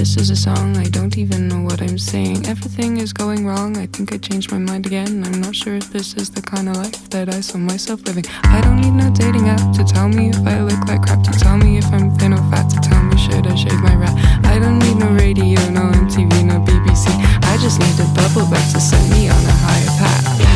is a song. I don't even know what I'm saying. Everything is going wrong. I think I changed my mind again. I'm not sure if this is the kind of life that I saw myself living. I don't need no dating app to tell me if I look like crap, to tell me if I'm thin or fat, to tell me should I shave my rat. I don't need no radio, no MTV, no BBC. I just need a bubble bath to set me on a higher path.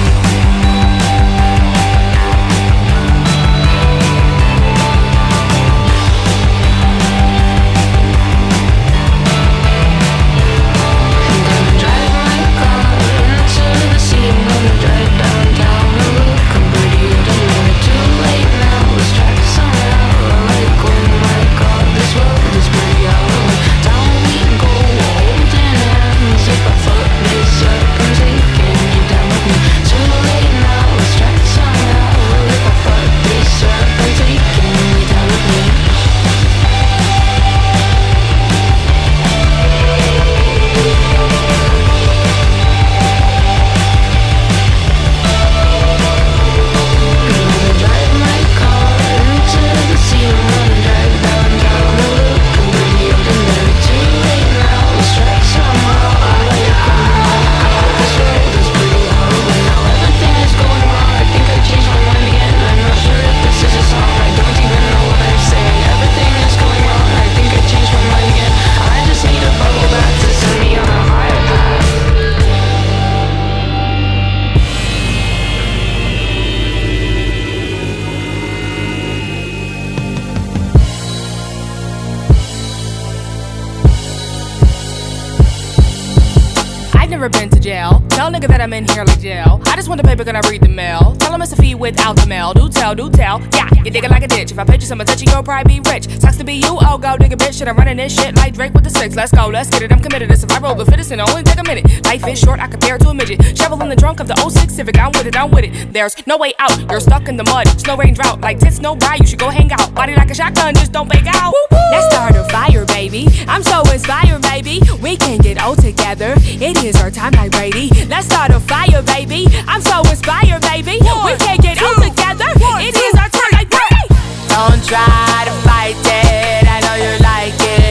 Never been to jail. Tell nigga that I'm in here like jail. I just want the paper, gonna read the mail. Tell him it's a fee without the mail. Do tell, do tell. Yeah, you dig it like a ditch. If I paid you some attention, you'll probably be rich. Sucks to be you, oh, go dig a bitch. Shit, I'm running this shit like Drake with the six. Let's go, let's get it. I'm committed to survival the fittest and it only take a minute. Life is short, I compare it to a midget. Shovel in the trunk of the 06 Civic. I'm with it, I'm with it. There's no way out. You're stuck in the mud. Snow rain drought. Like tits, no ride. You should go hang out. Body like a shotgun, just don't fake out. Let's start a fire, baby. I'm so inspired, baby. We can get old together. It is our time like Brady. Let's start a fire, baby. I'm so inspired, baby. We can get old together. It is our time like Brady. Don't try to fight it. I know you like it.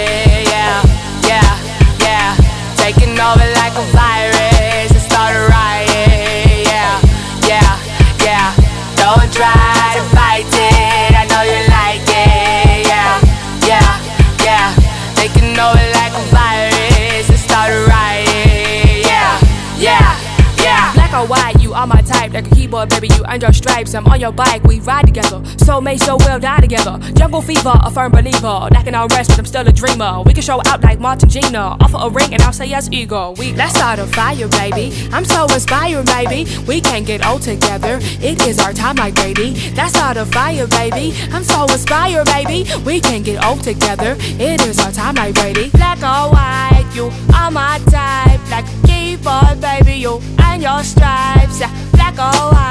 Baby, you earned your stripes. I'm on your bike, we ride together. Soulmate, so we'll die together. Jungle fever, a firm believer. Lacking on rest, but I'm still a dreamer. We can show out like Martin Gina. Offer a ring, and I'll say yes, ego. We let's start a fire, baby. I'm so inspired, baby. We can get old together. It is our time, like Brady. Let's start a fire, baby. I'm so inspired, baby. We can get old together. It is our time, like Brady. Black or white, you are my type. Like keyboard, baby, you and your stripes. Black or white,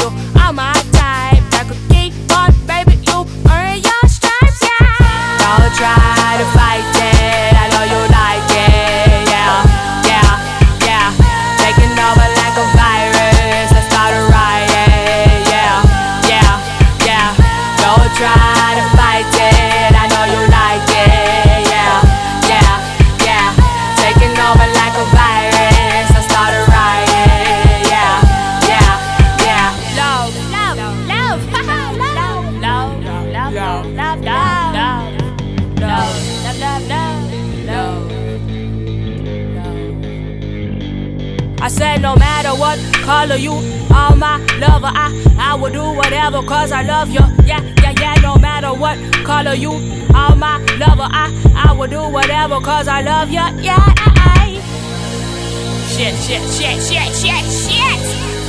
you are my type. Like a keyboard, baby, you earn your stripes. Yeah. Don't try to fight it. Cause I love you. Yeah, yeah, yeah, no matter what color you are my lover, I I will do whatever cause I love you. Yeah, shit, shit, shit, shit, shit, shit. Shit.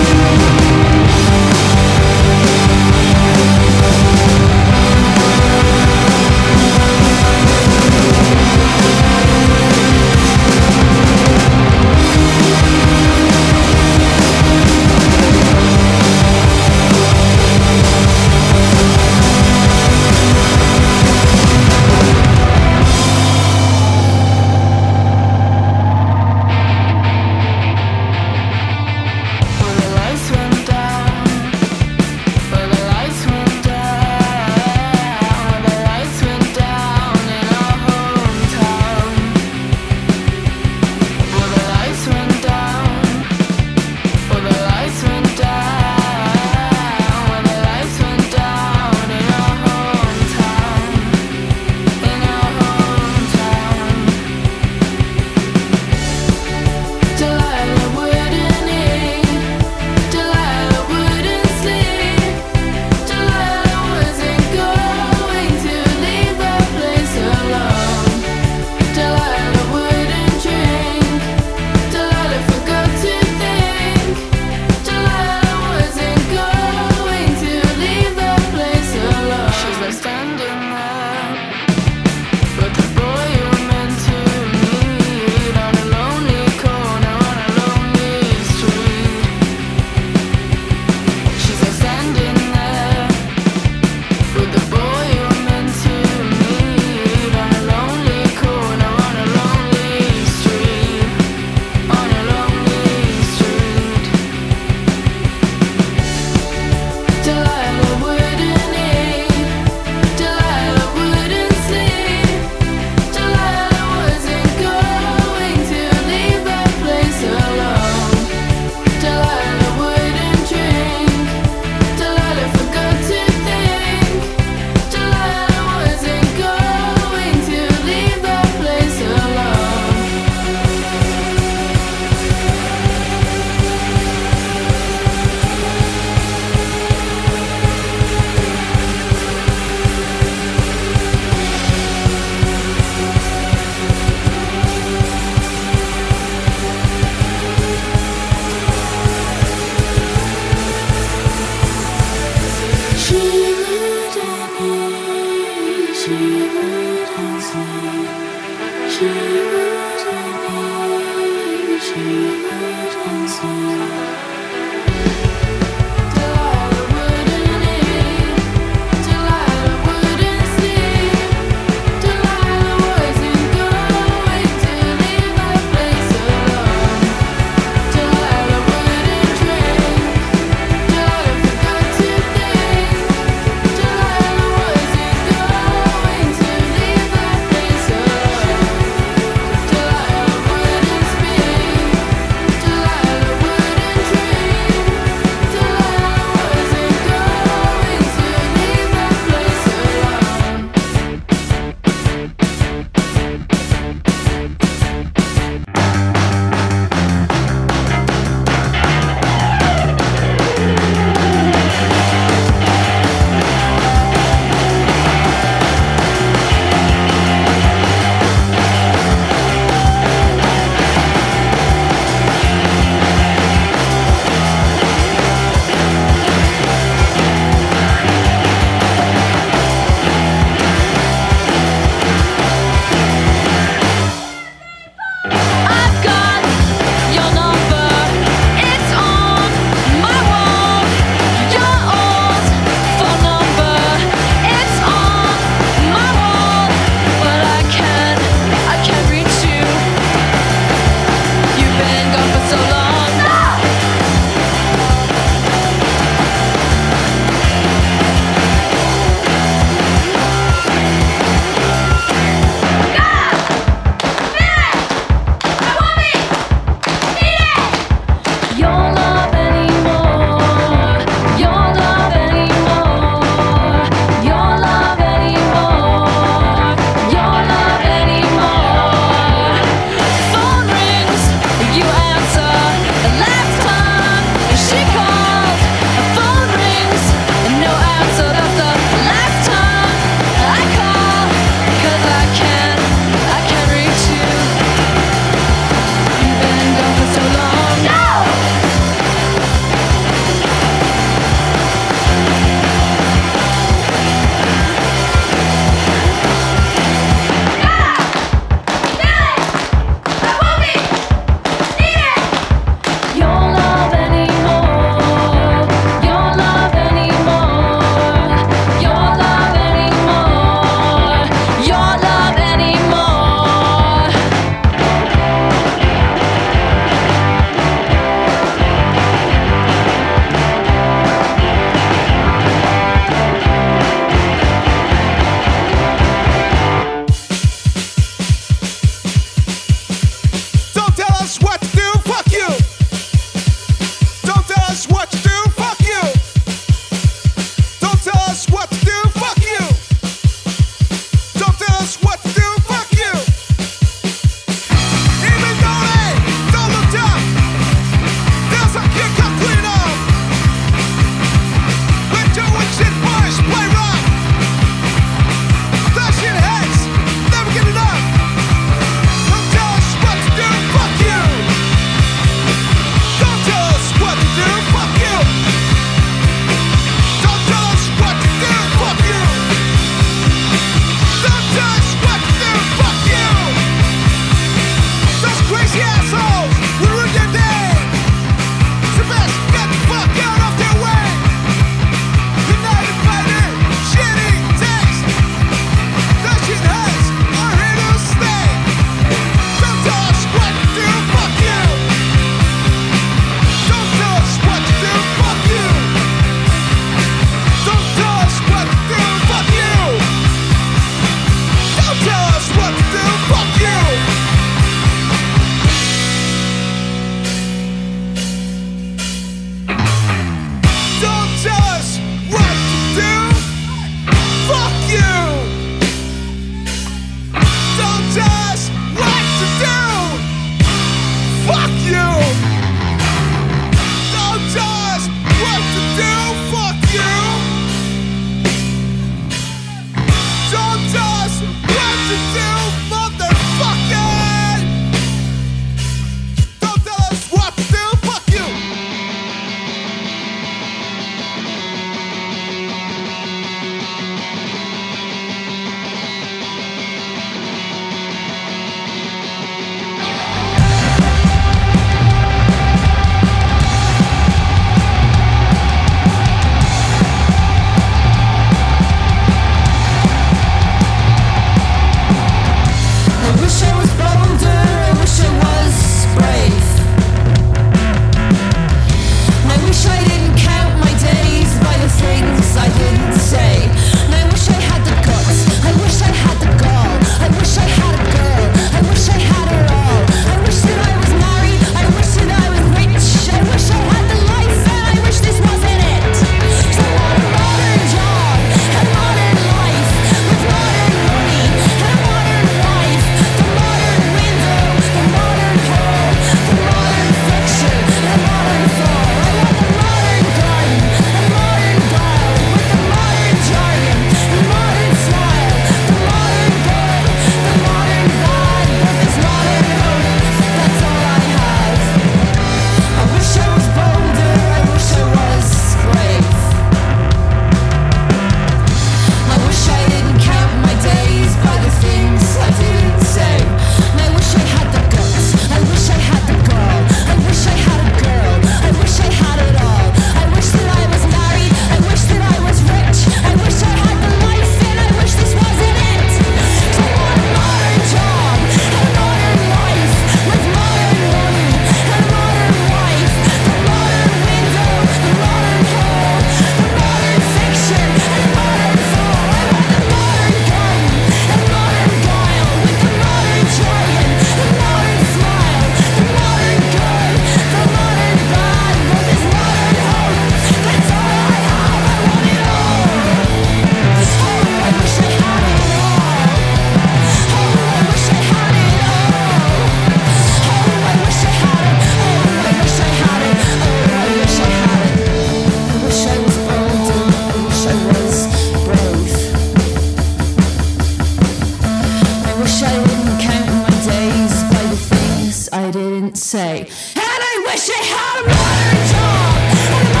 I wish I had a modern job.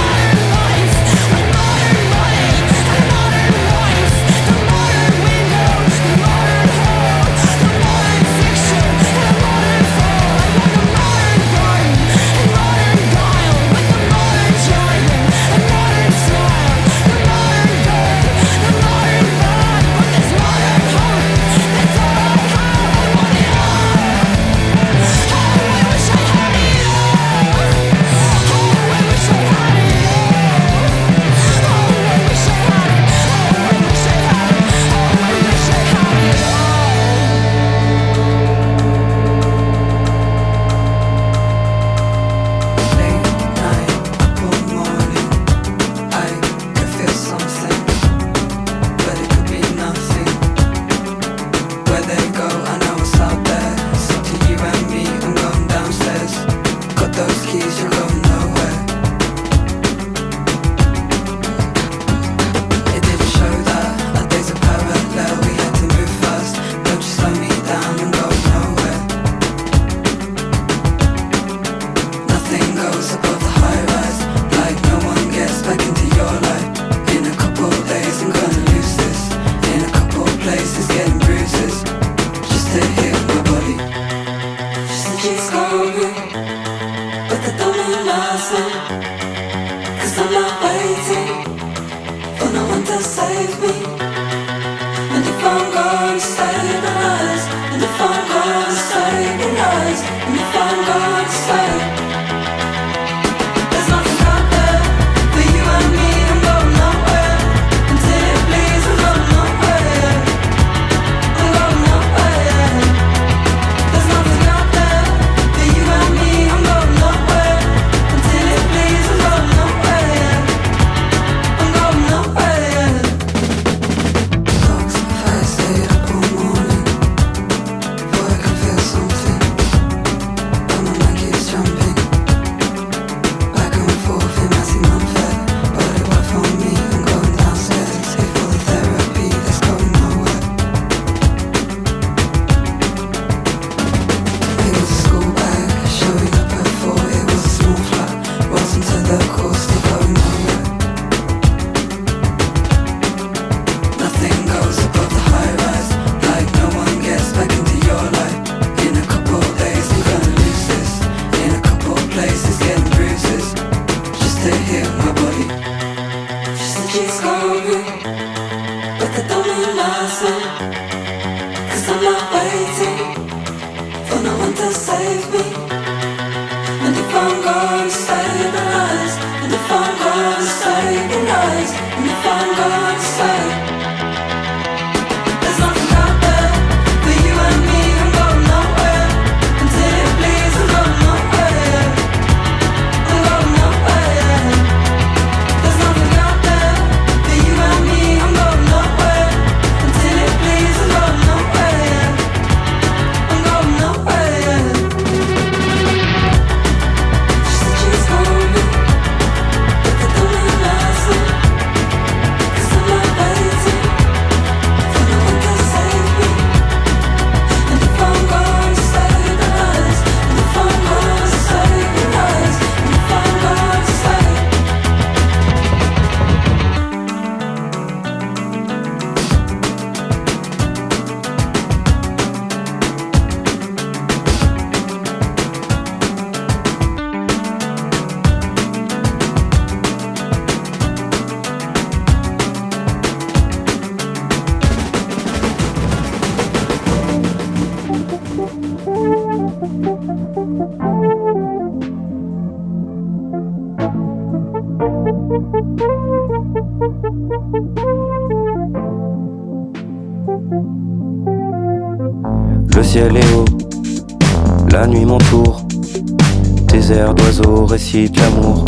L'amour.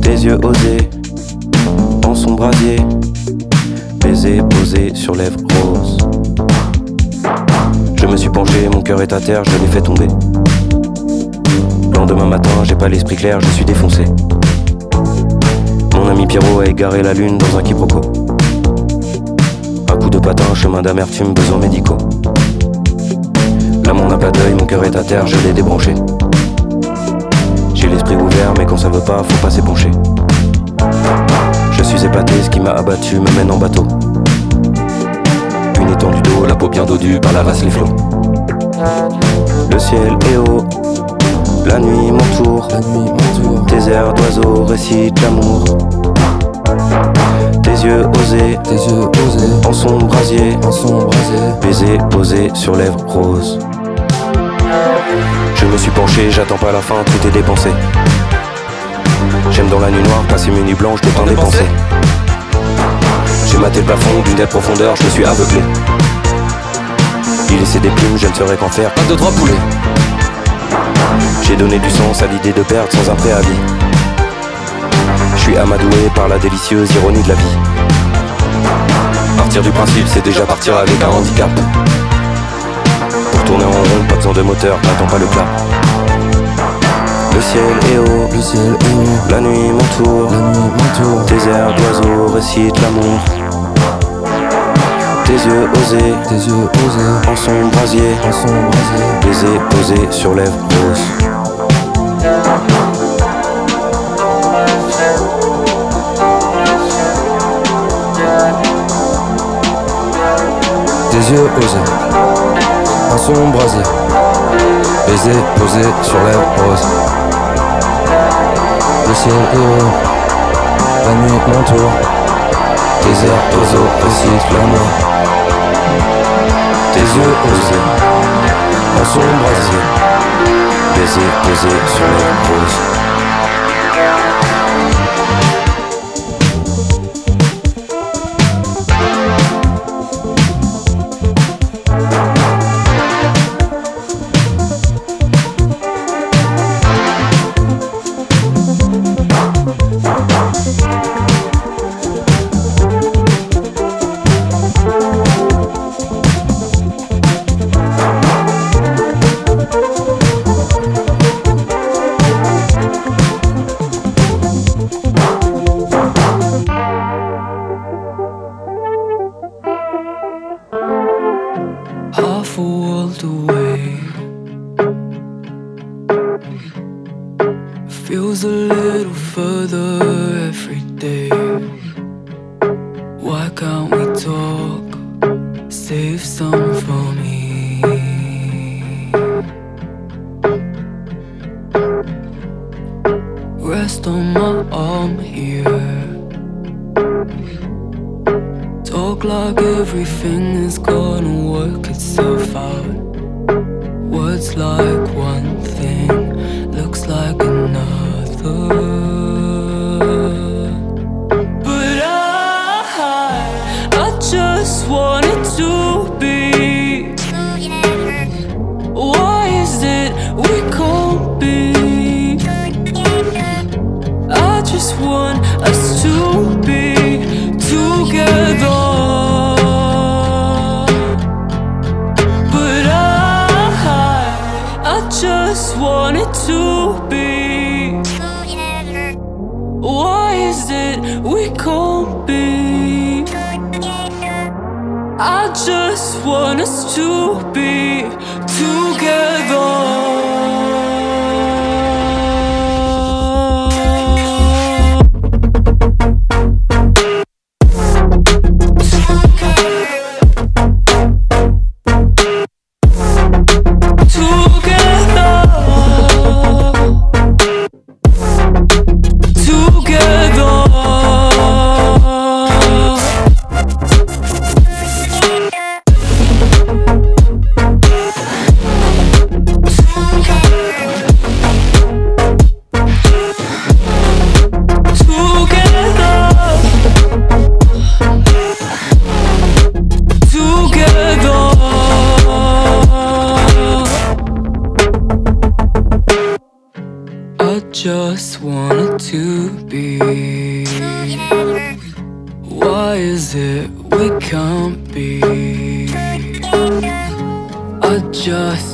Tes yeux osés, en son brasier, baiser posé sur lèvres roses. Je me suis penché, mon cœur est à terre, je l'ai fait tomber. Lendemain matin, j'ai pas l'esprit clair, je suis défoncé. Mon ami Pierrot a égaré la lune dans un quiproquo. Un coup de patin, chemin d'amertume, besoins médicaux. L'amour n'a pas d'œil, mon cœur est à terre, je l'ai débranché. L'esprit ouvert, mais quand ça veut pas, faut pas s'épancher. Je suis épaté, ce qui m'a abattu me mène en bateau. Une étendue d'eau, la peau bien dodue par la race les flots. Le ciel est haut, la nuit m'entoure. Tes airs d'oiseaux récitent l'amour. Tes yeux osés, tes yeux osés, en son brasier, en son brasier, baiser posé sur lèvres roses. Je me suis penché, j'attends pas la fin, tout est dépensé. J'aime dans la nuit noire passer mes nuits blanches de temps dépensé. J'ai maté le plafond d'une telle profondeur, je me suis aveuglé. Il laissé des plumes, je ne saurais qu'en faire, pas de trois poulets. J'ai donné du sens à l'idée de perdre sans un préavis. Je suis amadoué par la délicieuse ironie de la vie. Partir du principe, c'est déjà partir avec un handicap. Tourner en rond, pas besoin de moteur, n'attends pas le plat. Le ciel est haut, le ciel est haut, la nuit m'entoure, la nuit m'entoure. Tes airs d'oiseaux récitent l'amour. Tes yeux osés, tes yeux osés, en son brasier, en son brasier, baiser posé sur lèvres roses. Tes yeux osés, en son brasier, baiser posé sur lèvres roses. Le ciel est haut, la nuit m'entoure. Tes airs oiseaux récitent la mort Tes yeux osés. En son brasier Baiser posé sur les further just to be. Why is it we can't be? I just